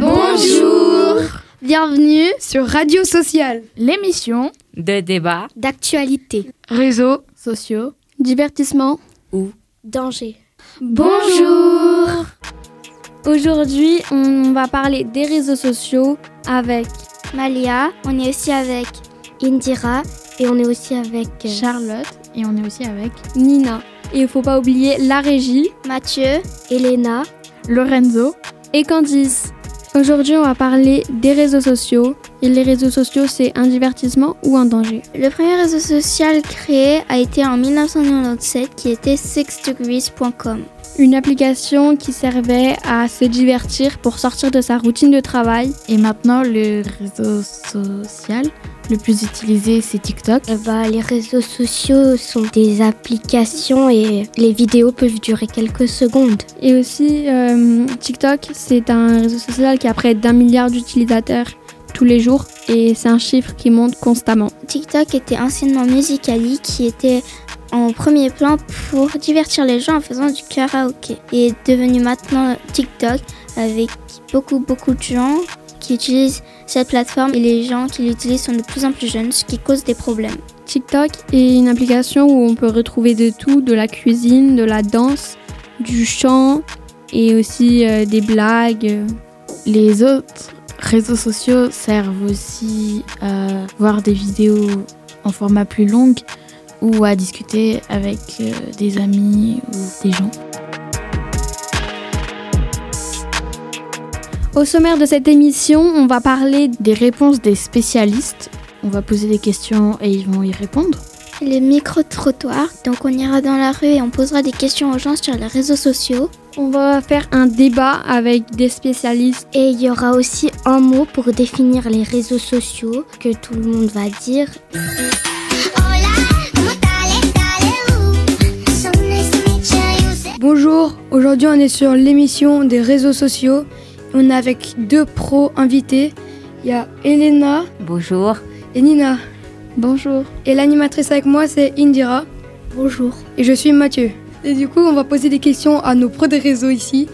Bonjour. Bienvenue sur Radio Social, L'émission de débat, d'actualité, réseaux sociaux, divertissement. Ou danger. Bonjour. Aujourd'hui, on va parler des réseaux sociaux avec Malia, on est aussi avec Indira et on est aussi avec euh, Charlotte et on est aussi avec Nina. Et il faut pas oublier la régie, Mathieu, Elena, Lorenzo et Candice. Aujourd'hui, on va parler des réseaux sociaux. Et les réseaux sociaux, c'est un divertissement ou un danger? Le premier réseau social créé a été en 1997 qui était sixdegrees.com. Une application qui servait à se divertir pour sortir de sa routine de travail. Et maintenant, le réseau social le plus utilisé, c'est TikTok. Eh bah, les réseaux sociaux sont des applications et les vidéos peuvent durer quelques secondes. Et aussi, euh, TikTok, c'est un réseau social qui a près d'un milliard d'utilisateurs tous les jours et c'est un chiffre qui monte constamment. TikTok était anciennement Musical.ly qui était en premier plan pour divertir les gens en faisant du karaoké. Et est devenu maintenant TikTok avec beaucoup beaucoup de gens qui utilisent cette plateforme et les gens qui l'utilisent sont de plus en plus jeunes, ce qui cause des problèmes. TikTok est une application où on peut retrouver de tout, de la cuisine, de la danse, du chant et aussi euh, des blagues. Les autres réseaux sociaux servent aussi à voir des vidéos en format plus long ou à discuter avec euh, des amis ou des gens. Au sommaire de cette émission, on va parler des réponses des spécialistes. On va poser des questions et ils vont y répondre. Les micro-trottoirs, donc on ira dans la rue et on posera des questions aux gens sur les réseaux sociaux. On va faire un débat avec des spécialistes. Et il y aura aussi un mot pour définir les réseaux sociaux que tout le monde va dire. Bonjour, aujourd'hui on est sur l'émission des réseaux sociaux. On est avec deux pros invités. Il y a Elena. Bonjour. Et Nina. Bonjour. Et l'animatrice avec moi c'est Indira. Bonjour. Et je suis Mathieu. Et du coup on va poser des questions à nos pros des réseaux ici.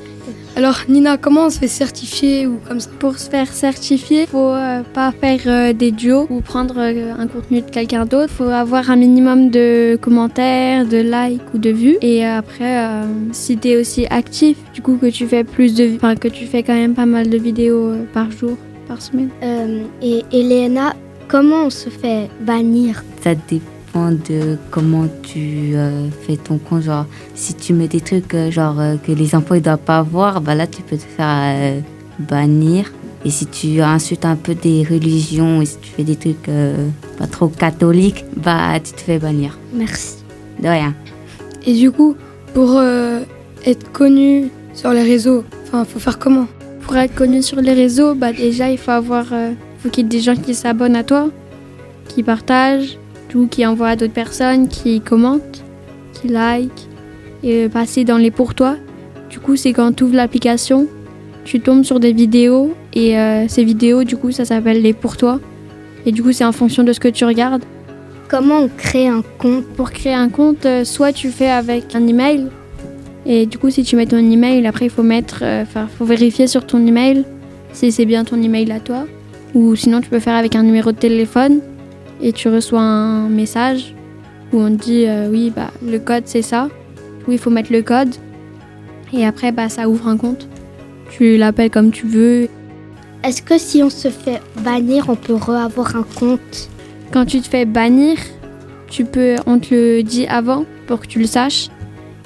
Alors Nina, comment on se fait certifier ou comme ça Pour se faire certifier, faut euh, pas faire euh, des duos ou prendre euh, un contenu de quelqu'un d'autre. Faut avoir un minimum de commentaires, de likes ou de vues. Et après, euh, si tu es aussi actif, du coup que tu fais plus de, enfin que tu fais quand même pas mal de vidéos euh, par jour, par semaine. Euh, et Elena, comment on se fait bannir? Ça dépend de comment tu euh, fais ton compte. Genre, si tu mets des trucs euh, genre euh, que les enfants ne doivent pas voir, bah là tu peux te faire euh, bannir. Et si tu insultes un peu des religions et si tu fais des trucs euh, pas trop catholiques, bah tu te fais bannir. Merci. De rien. Et du coup, pour euh, être connu sur les réseaux, enfin faut faire comment? Pour être connu sur les réseaux, bah déjà il faut avoir, euh, faut qu'il y ait des gens qui s'abonnent à toi, qui partagent, tout, qui envoient à d'autres personnes, qui commentent, qui like, et euh, passer dans les pour toi. Du coup, c'est quand tu ouvres l'application, tu tombes sur des vidéos et euh, ces vidéos, du coup, ça s'appelle les pour toi. Et du coup, c'est en fonction de ce que tu regardes. Comment on crée un compte? Pour créer un compte, euh, soit tu fais avec un email. Et du coup, si tu mets ton email, après, il faut mettre, euh, faut vérifier sur ton email si c'est bien ton email à toi. Ou sinon, tu peux faire avec un numéro de téléphone et tu reçois un message où on te dit euh, oui, bah, le code c'est ça. Oui, il faut mettre le code. Et après, bah, ça ouvre un compte. Tu l'appelles comme tu veux. Est-ce que si on se fait bannir, on peut re-avoir un compte? Quand tu te fais bannir, tu peux, on te le dit avant pour que tu le saches.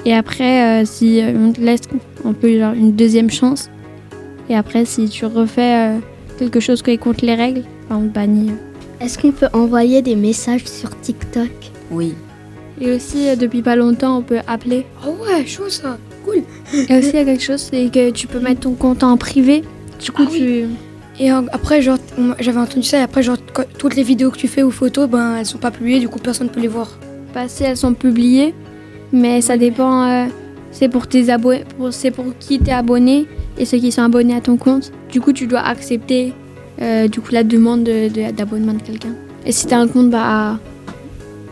Et après, euh, si on te laisse un peu genre une deuxième chance. Et après, si tu refais euh, quelque chose qui est contre les règles, bah, on te bannit. Est-ce qu'on peut envoyer des messages sur TikTok? Oui. Et aussi, euh, depuis pas longtemps, on peut appeler. Oh ouais, chaud ça. Cool. Et aussi, il y a quelque chose, c'est que tu peux mettre ton compte en privé. Du coup, Ah tu. Et après, genre, j'avais entendu ça, et après, genre, toutes les vidéos que tu fais ou photos, ben, elles sont pas publiées, du coup, personne peut les voir. passer, elles sont publiées, mais ça dépend. euh, c'est pour tes abonnés, pour, c'est pour qui t'es abonné et ceux qui sont abonnés à ton compte. Du coup, tu dois accepter euh, du coup la demande de- de- d'abonnement de, quelqu'un. Et si t'as un compte bah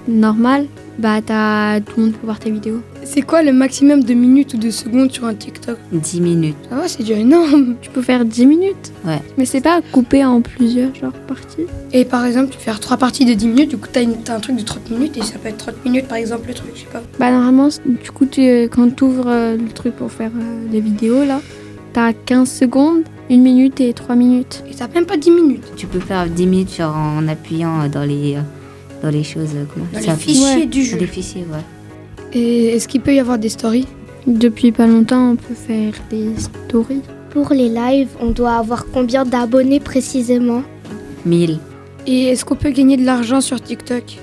normal, bah t'as tout le monde peut voir tes vidéos. C'est quoi le maximum de minutes ou de secondes sur un TikTok 10 minutes. Ah ouais, c'est déjà énorme. Tu peux faire 10 minutes. Ouais. Mais c'est pas coupé en plusieurs genre parties. Et par exemple, tu fais faire trois parties de 10 minutes, du coup, t'as, un truc de 30 minutes et ça peut être 30 minutes par exemple, le truc, je sais pas. Bah normalement, du coup, tu, quand tu ouvres le truc pour faire euh, les vidéos là, t'as 15 secondes, 1 minute et 3 minutes. Et t'as même pas 10 minutes. Tu peux faire 10 minutes genre, en appuyant dans les, euh, dans les choses. euh, Comment Dans ça les fichiers Ouais. du Dans jeu. les fichiers, ouais. Et est-ce qu'il peut y avoir des stories? Depuis pas longtemps, on peut faire des stories. Pour les lives, on doit avoir combien d'abonnés précisément? 1000. Et est-ce qu'on peut gagner de l'argent sur TikTok?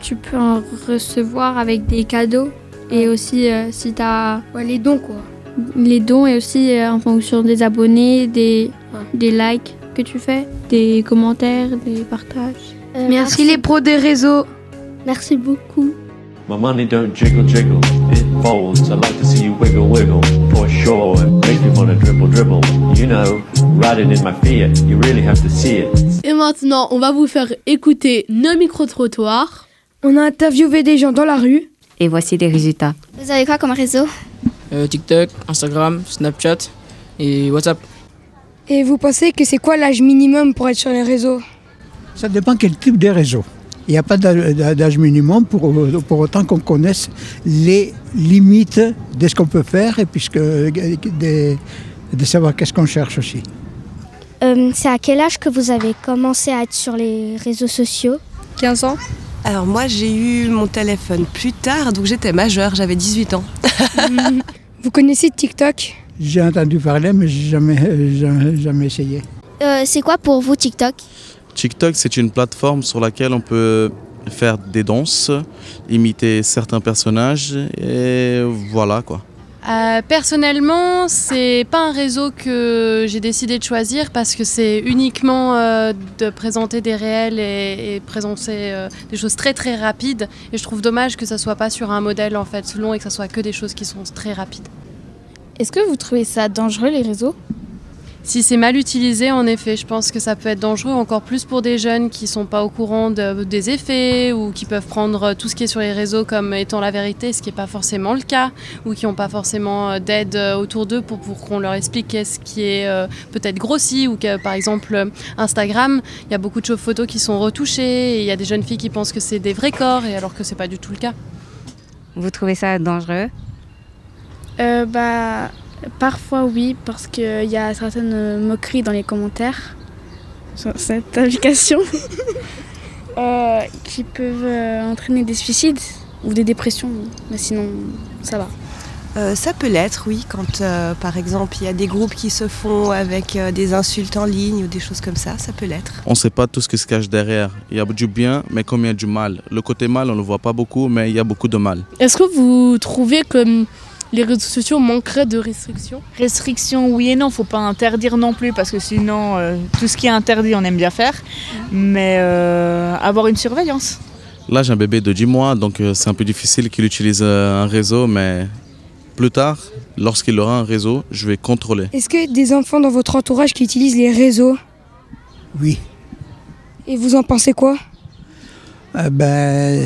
Tu peux en recevoir avec des cadeaux. Et aussi, euh, si t'as Ouais, les dons quoi. Les dons et aussi euh, en fonction des abonnés, des, des likes que tu fais, des commentaires, des partages. Euh, Merci les pros des réseaux. Merci beaucoup. My money don't jiggle jiggle, it folds. I like to see you wiggle wiggle, for sure. It makes me wanna dribble dribble. You know, riding in my Fiat, you really have to see it. Et maintenant, on va vous faire écouter nos micro-trottoirs. On a interviewé des gens dans la rue. Et voici les résultats. Vous avez quoi comme réseau? Euh, TikTok, Instagram, Snapchat et WhatsApp. Et vous pensez que c'est quoi l'âge minimum pour être sur les réseaux? Ça dépend quel type de réseau. Il n'y a pas d'âge minimum pour, pour autant qu'on connaisse les limites de ce qu'on peut faire et puisque de, de savoir qu'est-ce qu'on cherche aussi. Euh, c'est à quel âge que vous avez commencé à être sur les réseaux sociaux? 15 ans Alors moi j'ai eu mon téléphone plus tard, donc j'étais majeure, j'avais 18 ans. Vous connaissez TikTok? J'ai entendu parler mais j'ai jamais, jamais, jamais essayé. Euh, C'est quoi pour vous TikTok? TikTok, c'est une plateforme sur laquelle on peut faire des danses, imiter certains personnages et voilà quoi. Euh, personnellement, c'est pas un réseau que j'ai décidé de choisir parce que c'est uniquement euh, de présenter des réels et, présenter euh, des choses très très rapides. Et je trouve dommage que ça soit pas sur un modèle en fait long et que ça soit que des choses qui sont très rapides. Est-ce que vous trouvez ça dangereux les réseaux? Si c'est mal utilisé, en effet, je pense que ça peut être dangereux, encore plus pour des jeunes qui sont pas au courant de- des effets ou qui peuvent prendre tout ce qui est sur les réseaux comme étant la vérité, ce qui n'est pas forcément le cas, ou qui n'ont pas forcément euh, d'aide euh, autour d'eux pour, pour qu'on leur explique qu'est-ce qui est euh, peut-être grossi, ou que par exemple euh, Instagram, il y a beaucoup de choses photos qui sont retouchées, et il y a des jeunes filles qui pensent que c'est des vrais corps, et alors que c'est pas du tout le cas. Vous trouvez ça dangereux? Euh, Bah, parfois oui, parce qu'il y a certaines moqueries dans les commentaires sur cette application euh, qui peuvent euh, entraîner des suicides ou des dépressions. Mais sinon, ça va. Euh, ça peut l'être, oui, quand euh, par exemple il y a des groupes qui se font avec euh, des insultes en ligne ou des choses comme ça, ça peut l'être. On ne sait pas tout ce qui se cache derrière. Il y a du bien, mais comme il y a du mal. Le côté mal, on ne le voit pas beaucoup, mais il y a beaucoup de mal. Est-ce que vous trouvez que les réseaux sociaux manqueraient de restrictions Restrictions, oui et non, faut pas interdire non plus parce que sinon euh, tout ce qui est interdit on aime bien faire, mais euh, avoir une surveillance. Là, j'ai un bébé de 10 mois, donc euh, c'est un peu difficile qu'il utilise euh, un réseau, mais plus tard, lorsqu'il aura un réseau, je vais contrôler. Est-ce que des enfants dans votre entourage qui utilisent les réseaux Oui. Et vous en pensez quoi? Euh, ben,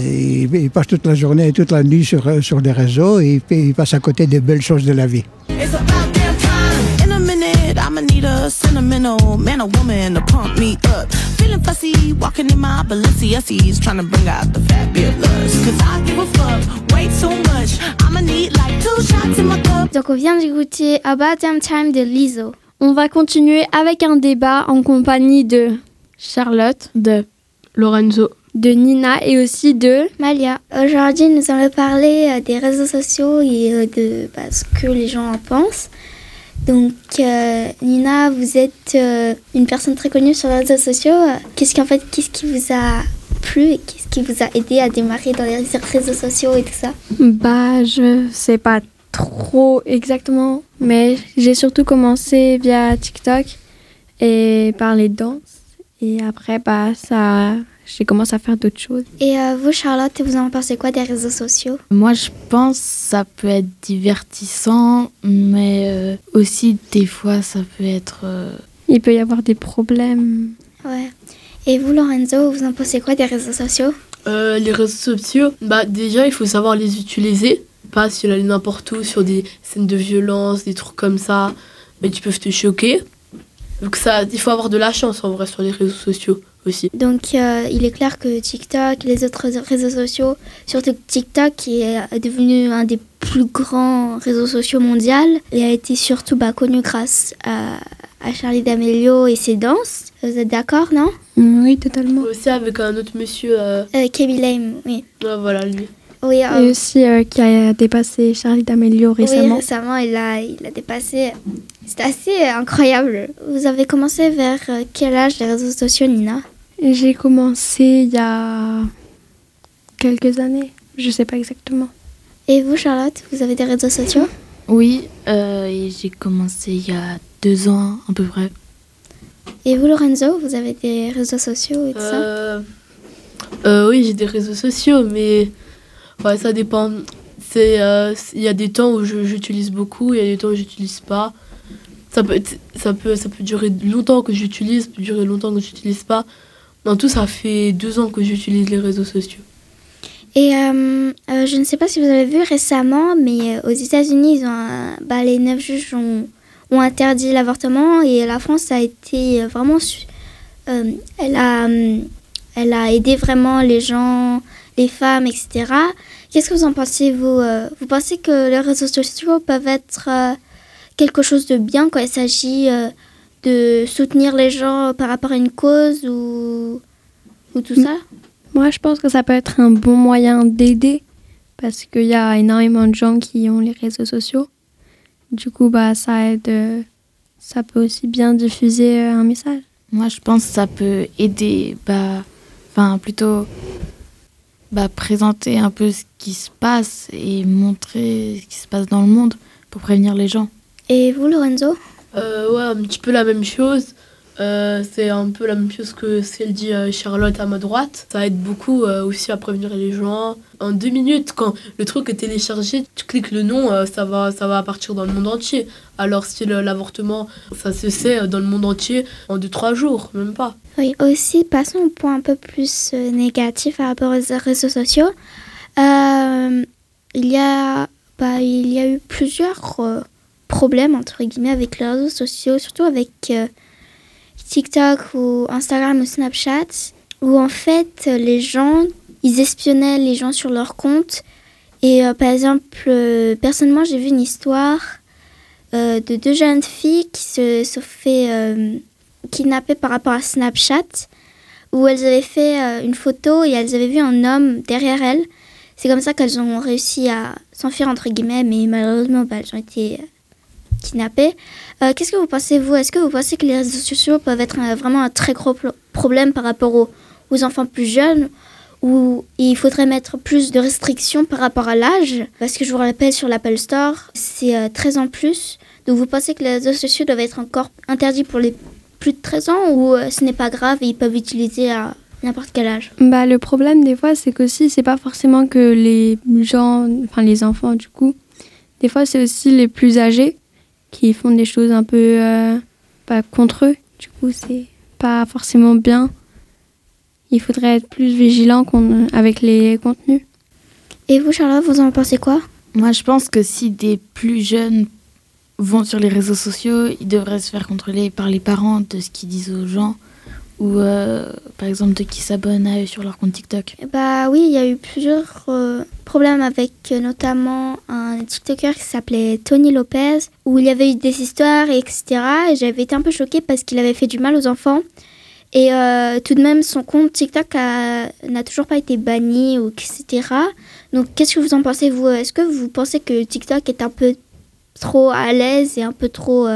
ils passent toute la journée et toute la nuit sur, euh, sur les réseaux et puis ils passent à côté des belles choses de la vie. It's about damn time. In a minute, I'ma need a sentimental man or woman to pump me up. Feeling fussy, walking in my Balenciennes, trying to bring out the fabulous. Cause I give a fuck way too much. I'ma need like two shots in my cup. Donc on vient d'écouter About Damn Time de Lizzo. On va continuer avec un débat en compagnie de Charlotte, de Lorenzo, de Nina et aussi de Malia. Aujourd'hui, nous allons parler euh, des réseaux sociaux et euh, de bah, ce que les gens en pensent. Donc, euh, Nina, vous êtes euh, une personne très connue sur les réseaux sociaux. Qu'est-ce qui, en fait, qu'est-ce qui vous a plu et qu'est-ce qui vous a aidé à démarrer dans les réseaux sociaux et tout ça? Bah, je sais pas trop exactement, mais j'ai surtout commencé via TikTok et par les danses. Et après, bah, ça, j'ai commencé à faire d'autres choses. Et euh, vous, Charlotte, vous en pensez quoi des réseaux sociaux? Moi, je pense que ça peut être divertissant, mais euh, aussi des fois, ça peut être... euh, Il peut y avoir des problèmes. Ouais. Et vous, Lorenzo, vous en pensez quoi des réseaux sociaux? Euh, Les réseaux sociaux, bah déjà, il faut savoir les utiliser. pas si elle allait n'importe où sur des scènes de violence, des trucs comme ça, mais qui peuvent te choquer. Donc ça, il faut avoir de la chance en vrai sur les réseaux sociaux aussi. Donc euh, il est clair que TikTok et les autres réseaux sociaux, surtout TikTok qui est devenu un des plus grands réseaux sociaux mondiaux, et a été surtout bah, connu grâce à, à Charlie D'Amelio et ses danses. Vous êtes d'accord, non? Oui, totalement. Aussi avec un autre monsieur. Euh... Euh, Kevin Lame, oui. Ouais, voilà, lui. Oui, euh, Et aussi euh, qui a dépassé Charlie D'Amelio récemment. Oui, récemment, il a, il a dépassé. C'était assez incroyable. Vous avez commencé vers quel âge les réseaux sociaux, Nina? J'ai commencé il y a quelques années. Je sais pas exactement. Et vous, Charlotte, vous avez des réseaux sociaux? Oui, euh, j'ai commencé il y a deux ans à peu près. Et vous, Lorenzo, vous avez des réseaux sociaux et tout ça? Euh, euh, oui, j'ai des réseaux sociaux, mais ouais, ça dépend. C'est, euh, Il y a des temps où je- j'utilise beaucoup, il y a des temps où j'utilise pas. Ça peut, être- ça, peut, ça peut durer longtemps que j'utilise, ça peut durer longtemps que j'utilise pas. En tout, ça fait deux ans que j'utilise les réseaux sociaux. Et euh, euh, je ne sais pas si vous avez vu récemment, mais euh, aux États-Unis, bah, les neuf juges ont, interdit l'avortement et la France a été vraiment. elle, a, elle a aidé vraiment les gens, les femmes, etc. Qu'est-ce que vous en pensez, vous Vous pensez que les réseaux sociaux peuvent être quelque chose de bien quand il s'agit de soutenir les gens par rapport à une cause ou, ou tout ça? Moi, je pense que ça peut être un bon moyen d'aider parce qu'il y a énormément de gens qui ont les réseaux sociaux. Du coup, bah, ça aide. euh, Ça peut aussi bien diffuser euh, un message. Moi, je pense que ça peut aider, bah, enfin, plutôt bah, présenter un peu ce qui se passe et montrer ce qui se passe dans le monde pour prévenir les gens. Et vous, Lorenzo? Euh, ouais, un petit peu la même chose. Euh, c'est un peu la même chose que ce qu'elle dit euh, Charlotte à ma droite. Ça aide beaucoup aussi à prévenir les gens. En deux minutes, quand le truc est téléchargé, tu cliques le nom, ça, va, ça va partir dans le monde entier. Alors si l'avortement, ça se sait dans le monde entier en deux, trois jours, même pas. Oui, aussi, passons au point un peu plus négatif par rapport aux réseaux sociaux. Il, y a, bah, il y a eu plusieurs problèmes, entre guillemets, avec les réseaux sociaux, surtout avec euh, TikTok ou Instagram ou Snapchat, où en fait, les gens, ils espionnaient les gens sur leur compte. Et euh, par exemple, euh, personnellement, j'ai vu une histoire de deux jeunes filles qui se sont fait kidnapper par rapport à Snapchat, où elles avaient fait une photo et elles avaient vu un homme derrière elles. C'est comme ça qu'elles ont réussi à s'enfuir, entre guillemets, mais malheureusement, bah, elles ont été euh, kidnappées. Euh, Qu'est-ce que vous pensez, vous? Est-ce que vous pensez que les réseaux sociaux peuvent être un- vraiment un très gros pro- problème par rapport aux, aux enfants plus jeunes où il faudrait mettre plus de restrictions par rapport à l'âge, parce que je vous rappelle sur l'Apple Store, c'est euh, 13 ans plus. Donc vous pensez que les réseaux sociaux doivent être encore interdits pour les plus de 13 ans ou euh, ce n'est pas grave et ils peuvent utiliser à n'importe quel âge? Bah, le problème des fois, c'est qu'aussi, c'est pas forcément que les gens, enfin les enfants du coup, des fois c'est aussi les plus âgés qui font des choses un peu euh, pas contre eux. Du coup, c'est pas forcément bien. Il faudrait être plus vigilant qu'on- avec les contenus. Et vous, Charlotte, vous en pensez quoi? Moi, je pense que si des plus jeunes vont sur les réseaux sociaux, ils devraient se faire contrôler par les parents de ce qu'ils disent aux gens ou euh, par exemple de qui s'abonnent sur leur compte TikTok? Bah oui, il y a eu plusieurs euh, problèmes avec euh, notamment un TikToker qui s'appelait Tony Lopez, où il y avait eu des histoires, et etc. Et j'avais été un peu choquée parce qu'il avait fait du mal aux enfants. Et tout de même, son compte TikTok n'a toujours pas été banni, ou etc. Donc qu'est-ce que vous en pensez, vous? Est-ce que vous pensez que TikTok est un peu trop à l'aise et un peu trop...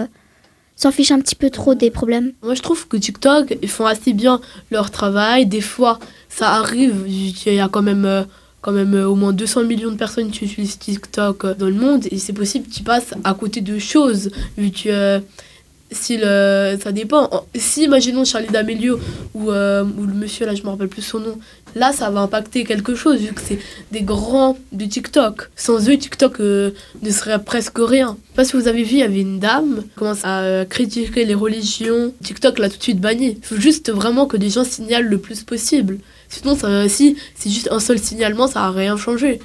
s'en fiche un petit peu trop des problèmes Moi, je trouve que TikTok, ils font assez bien leur travail. Des fois, ça arrive. Il y a quand même, euh, quand même euh, au moins 200 millions de personnes qui utilisent TikTok euh, dans le monde. Et c'est possible qu'ils passent à côté de choses. Vu que si le, ça dépend. En- Si, imaginons Charlie D'Amelio ou, euh, ou le monsieur, là, je me rappelle plus son nom. Là, ça va impacter quelque chose, vu que c'est des grands de TikTok. Sans eux, TikTok euh, ne serait presque rien. Pas si vous avez vu, il y avait une dame qui commence à euh, critiquer les religions. TikTok l'a tout de suite banni. Il faut juste vraiment que des gens signalent le plus possible. Sinon, si c'est juste un seul signalement, ça va rien changer.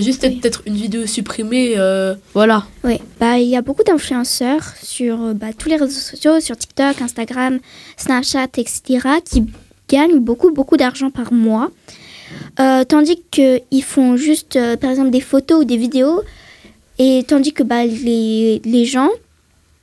Juste être peut-être une vidéo supprimée. euh, voilà. Oui, bah, il y a beaucoup d'influenceurs sur euh, bah, tous les réseaux sociaux, sur TikTok, Instagram, Snapchat, etc., qui gagnent beaucoup, beaucoup d'argent par mois. Euh, tandis qu'ils font juste, euh, par exemple, des photos ou des vidéos. Et tandis que bah, les, les gens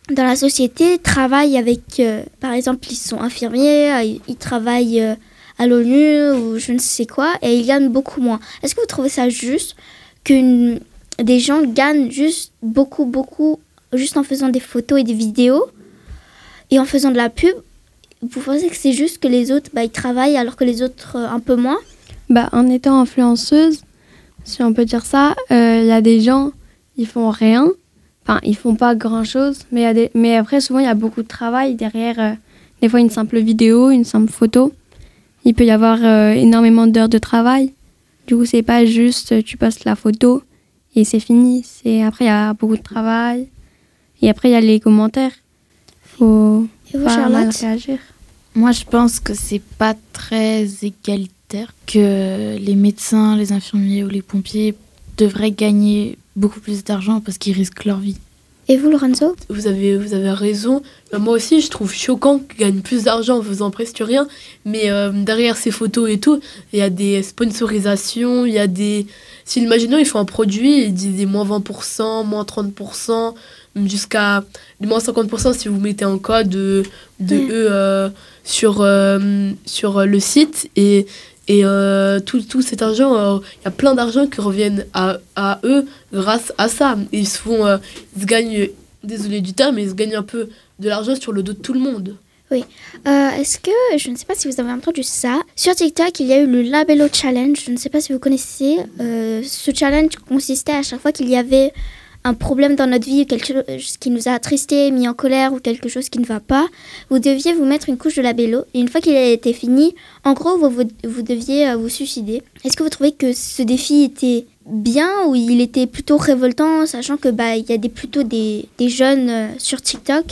dans la société travaillent avec, par exemple, ils sont infirmiers, ils, ils travaillent à l'ONU ou je ne sais quoi, et ils gagnent beaucoup moins. Est-ce que vous trouvez ça juste que des gens gagnent juste beaucoup, beaucoup, juste en faisant des photos et des vidéos et en faisant de la pub Vous pensez que c'est juste que les autres, bah, ils travaillent alors que les autres euh, un peu moins? Bah, en étant influenceuse, si on peut dire ça, euh, il y a des gens, ils font rien. Enfin, ils font pas grand chose, mais, des... mais après, souvent, il y a beaucoup de travail derrière. euh, des fois, une simple vidéo, une simple photo. Il peut y avoir énormément d'heures de travail. Du coup, c'est pas juste tu postes la photo et c'est fini. C'est après, il y a beaucoup de travail. Et après, il y a les commentaires. Faut Et vous, pas mal Charlotte réagir. Moi, je pense que c'est pas très égalitaire que les médecins, les infirmiers ou les pompiers devraient gagner beaucoup plus d'argent parce qu'ils risquent leur vie. Et vous, Lorenzo Vous avez, vous avez raison. Euh, moi aussi, je trouve choquant qu'ils gagnent plus d'argent en faisant presque rien. Mais euh, derrière ces photos et tout, il y a des sponsorisations, il y a des... Si imaginons, ils font un produit, ils disent des moins 20%, moins 30%, jusqu'à moins 50% si vous mettez un code de, de Mm. eux euh, sur, euh, sur le site. Et, et euh, tout, tout cet argent, euh, il y a plein d'argent qui reviennent à, à eux grâce à ça. Ils se font, euh, ils se gagnent, désolé du terme, mais ils se gagnent un peu de l'argent sur le dos de tout le monde. Oui. Est-ce que, je ne sais pas si vous avez entendu ça, sur TikTok, il y a eu le Labello Challenge. Je ne sais pas si vous connaissez. Ce challenge consistait à chaque fois qu'il y avait un problème dans notre vie, quelque chose qui nous a attristé, mis en colère ou quelque chose qui ne va pas, vous deviez vous mettre une couche de labello. Et une fois qu'il a été fini, en gros, vous, vous, deviez euh, vous suicider. Est-ce que vous trouvez que ce défi était bien ou il était plutôt révoltant, sachant que bah il y a des, plutôt des, des jeunes euh, sur TikTok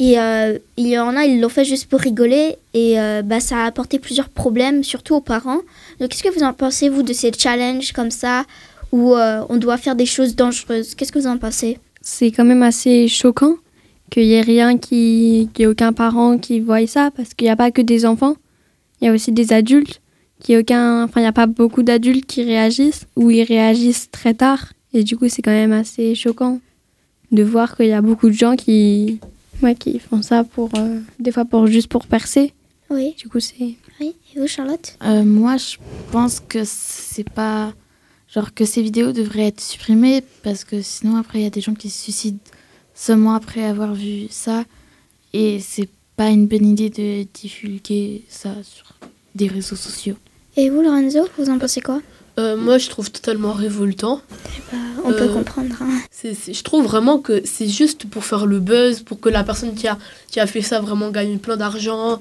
et euh, il y en a, ils l'ont fait juste pour rigoler. Et bah, ça a apporté plusieurs problèmes, surtout aux parents. Donc, qu'est-ce que vous en pensez, vous, de ces challenges comme ça, où euh, on doit faire des choses dangereuses Qu'est-ce que vous en pensez? C'est quand même assez choquant qu'il n'y ait rien qui, qu'il y ait aucun parent qui voie ça parce qu'il n'y a pas que des enfants, il y a aussi des adultes qui aucun, enfin il n'y a pas beaucoup d'adultes qui réagissent ou ils réagissent très tard et du coup c'est quand même assez choquant de voir qu'il y a beaucoup de gens qui, ouais, qui font ça pour euh, des fois pour juste pour percer. Oui. Du coup c'est Oui. Et vous, Charlotte? Euh, moi, je pense que c'est pas. Genre que ces vidéos devraient être supprimées parce que sinon, après, il y a des gens qui se suicident seulement après avoir vu ça. Et c'est pas une bonne idée de divulguer ça sur des réseaux sociaux. Et vous, Lorenzo, vous en pensez quoi? Euh, moi, je trouve totalement révoltant. bah, On peut Euh, comprendre. hein. Je trouve vraiment que c'est juste pour faire le buzz, pour que la personne qui a, qui a fait ça vraiment gagne plein d'argent.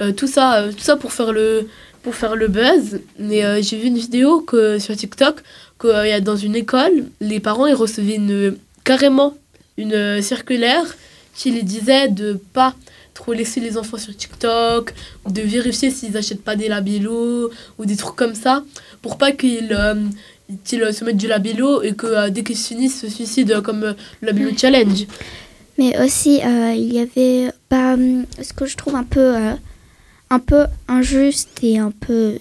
Euh, tout, ça, tout ça pour faire le, pour faire le buzz. Mais euh, j'ai vu une vidéo que, sur TikTok y a dans une école, les parents ils recevaient une, carrément une euh, circulaire qui les disait de pas trop laisser les enfants sur TikTok, de vérifier s'ils achètent pas des labellos ou des trucs comme ça, pour pas qu'ils euh, qu'ils se mettent du labello et que euh, dès qu'ils se finissent, se suicident comme euh, le labello challenge. Mais aussi, euh, il y avait bah, ce que je trouve un peu, euh, un peu injuste et un peu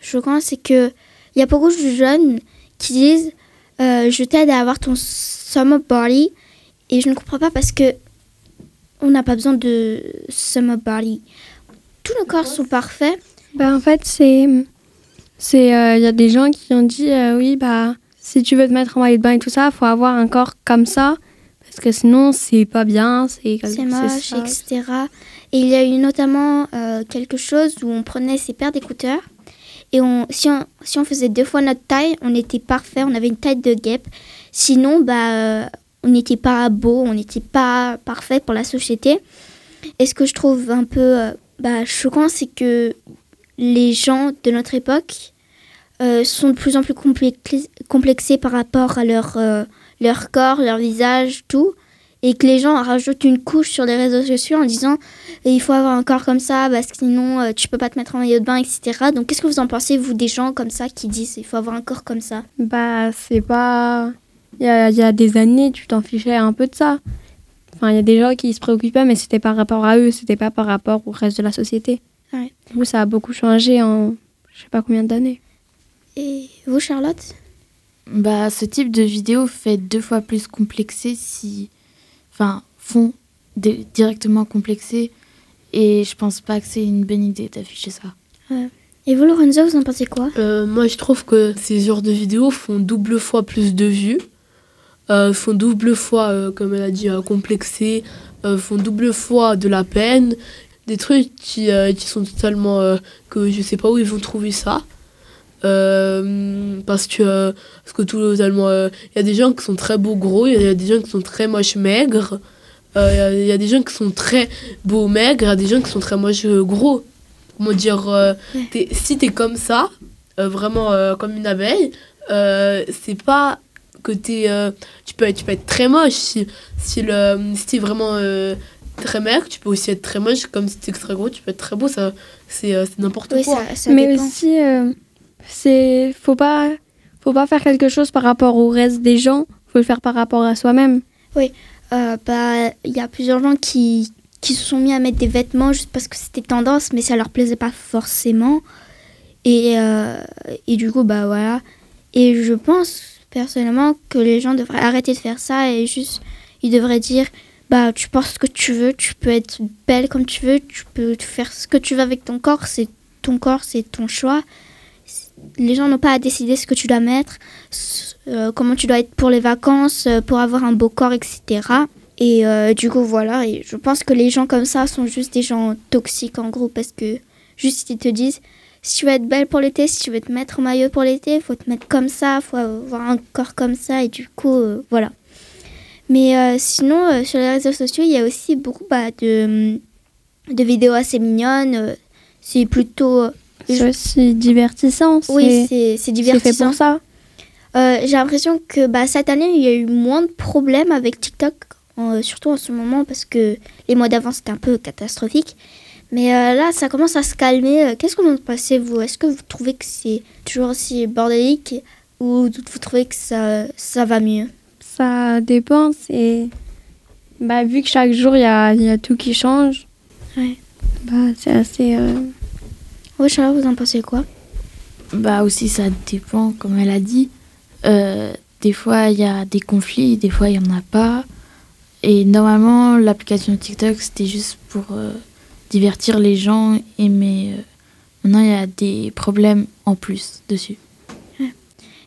choquant, c'est que il y a beaucoup de jeunes qui disent euh, je t'aide à avoir ton summer body et je ne comprends pas parce que on n'a pas besoin de summer body. Tous nos corps sont parfaits. Bah, en fait, c'est. c'est euh, Il y a des gens qui ont dit euh, oui, bah, si tu veux te mettre en maillot de bain et tout ça, faut avoir un corps comme ça. Parce que sinon, c'est pas bien. C'est moche, etc. Et il y a eu notamment euh, quelque chose où on prenait ses paires d'écouteurs et on, si, on, si on faisait deux fois notre taille, on était parfait, on avait une taille de guêpe. Sinon, bah, euh, on n'était pas beau, on n'était pas parfait pour la société. Et ce que je trouve un peu euh, bah, choquant, c'est que les gens de notre époque sont de plus en plus complexés, par rapport à leur, leur corps, leur visage, tout. et que les gens rajoutent une couche sur les réseaux sociaux en disant il faut avoir un corps comme ça parce que sinon euh, tu peux pas te mettre en maillot de bain, etc. Donc qu'est-ce que vous en pensez, vous, des gens comme ça qui disent il faut avoir un corps comme ça? Bah, c'est pas. Il y a, il y a des années, tu t'en fichais un peu de ça. Enfin, il y a des gens qui se préoccupaient, mais c'était par rapport à eux, c'était pas par rapport au reste de la société. Ouais. Du coup, ça a beaucoup changé en je sais pas combien d'années. Et vous, Charlotte? Bah, ce type de vidéo fait deux fois plus complexé si. Enfin, font di- directement complexé. Et je pense pas que c'est une bonne idée d'afficher ça. Ouais. Et vous, Lorenzo, vous en pensez quoi? Euh, moi, je trouve que ces genres de vidéos font double fois plus de vues, euh, font double fois, euh, comme elle a dit, euh, complexés, euh, font double fois de la peine, des trucs qui, euh, qui sont totalement... euh, que je sais pas où ils vont trouver ça. Euh, parce que euh, parce que totalement euh, il y a des gens qui sont très beaux gros il y a des gens qui sont très moches maigres Euh, il y a- il y, a des gens qui sont très beaux maigres il y a des gens qui sont très moches euh, gros. Comment dire euh, t'es- si t'es comme ça euh, vraiment euh, comme une abeille euh, c'est pas que t'es euh, tu peux être tu peux être très moche. Si si le si t'es vraiment euh, très maigre tu peux aussi être très moche. Comme si t'es très gros tu peux être très beau. Ça c'est euh, c'est n'importe Oui, quoi. ça- ça mais dépend. aussi, euh, c'est faut pas faut pas faire quelque chose par rapport au reste des gens. Faut le faire par rapport à soi-même. Oui, euh, bah, il y a plusieurs gens qui, qui se sont mis à mettre des vêtements juste parce que c'était tendance, mais ça leur plaisait pas forcément. Et, euh, et du coup, bah voilà. Et je pense personnellement que les gens devraient arrêter de faire ça et juste, ils devraient dire, bah tu portes ce que tu veux, tu peux être belle comme tu veux, tu peux faire ce que tu veux avec ton corps, c'est ton corps, c'est ton choix. Les gens n'ont pas à décider ce que tu dois mettre, euh, comment tu dois être pour les vacances, euh, pour avoir un beau corps, etc. Et euh, du coup, voilà. Et je pense que les gens comme ça sont juste des gens toxiques en gros parce que juste ils te disent si tu veux être belle pour l'été, si tu veux te mettre en maillot pour l'été, faut te mettre comme ça, faut avoir un corps comme ça. Et du coup, voilà. Mais sinon, sur les réseaux sociaux, il y a aussi beaucoup bah, de, de vidéos assez mignonnes. c'est plutôt. Euh, C'est aussi divertissant. oui, c'est- c'est c'est divertissant. fait pour ça. Euh, J'ai l'impression que bah, cette année, il y a eu moins de problèmes avec TikTok, en- surtout en ce moment, parce que les mois d'avant, c'était un peu catastrophique. Mais euh, là, ça commence à se calmer. Euh, Qu'est-ce que vous en pensez, vous? Est-ce que vous trouvez que c'est toujours aussi bordélique ou vous trouvez que ça, ça va mieux? Ça dépend. C'est bah, vu que chaque jour il y a, y a tout qui change. Ouais. Bah, c'est assez. Oui, Charlotte, vous en pensez quoi? Bah aussi, ça dépend, comme elle a dit. Euh, des fois, il y a des conflits, des fois, il n'y en a pas. Et normalement, l'application TikTok, c'était juste pour euh, divertir les gens. Et mais euh, maintenant, il y a des problèmes en plus dessus.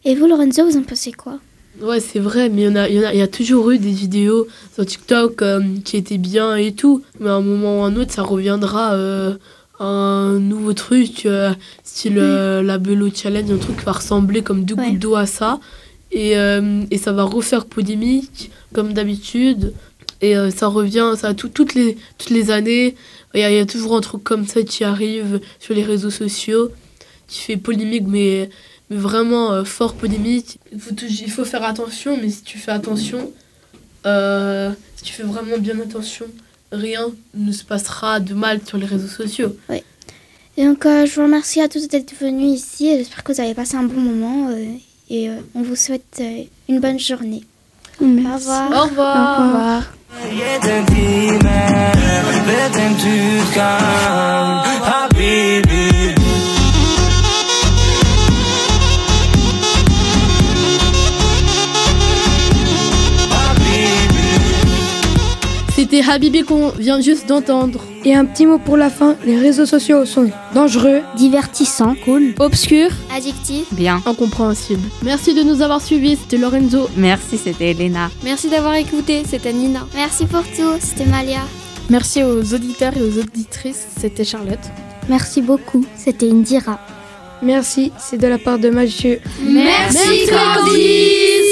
Et vous, Lorenzo, vous en pensez quoi? Ouais, c'est vrai, mais il y, en a, il y, en a, il y a toujours eu des vidéos sur TikTok euh, qui étaient bien et tout. Mais à un moment ou à un autre, ça reviendra euh, un nouveau truc, euh, style la Bello Challenge, un truc qui va ressembler comme deux Ouais. gouttes d'eau à ça. Et, euh, et ça va refaire polémique, comme d'habitude. Et euh, ça revient, ça tout, toutes, les, toutes les années. Il y, a, il y a toujours un truc comme ça qui arrive sur les réseaux sociaux, qui fait polémique, mais mais vraiment euh, fort polémique. Il faut, tou- il faut faire attention, mais si tu fais attention, euh, si tu fais vraiment bien attention, rien ne se passera de mal sur les réseaux sociaux. Et donc, euh, je vous remercie à tous d'être venus ici. J'espère que vous avez passé un bon moment. euh, et euh, on vous souhaite euh, une bonne journée. Au revoir. Au revoir. Au revoir. C'était Habibi qu'on vient juste d'entendre. Et un petit mot pour la fin, les réseaux sociaux sont dangereux, divertissants, Cool. Obscur. Addictif. Bien. Incompréhensible. Merci de nous avoir suivis, c'était Lorenzo. Merci, c'était Elena. Merci d'avoir écouté. C'était Nina. Merci pour tout. C'était Malia. Merci aux auditeurs et aux auditrices. C'était Charlotte. Merci beaucoup. C'était Indira. merci, c'est de la part de Mathieu. Merci, Candy.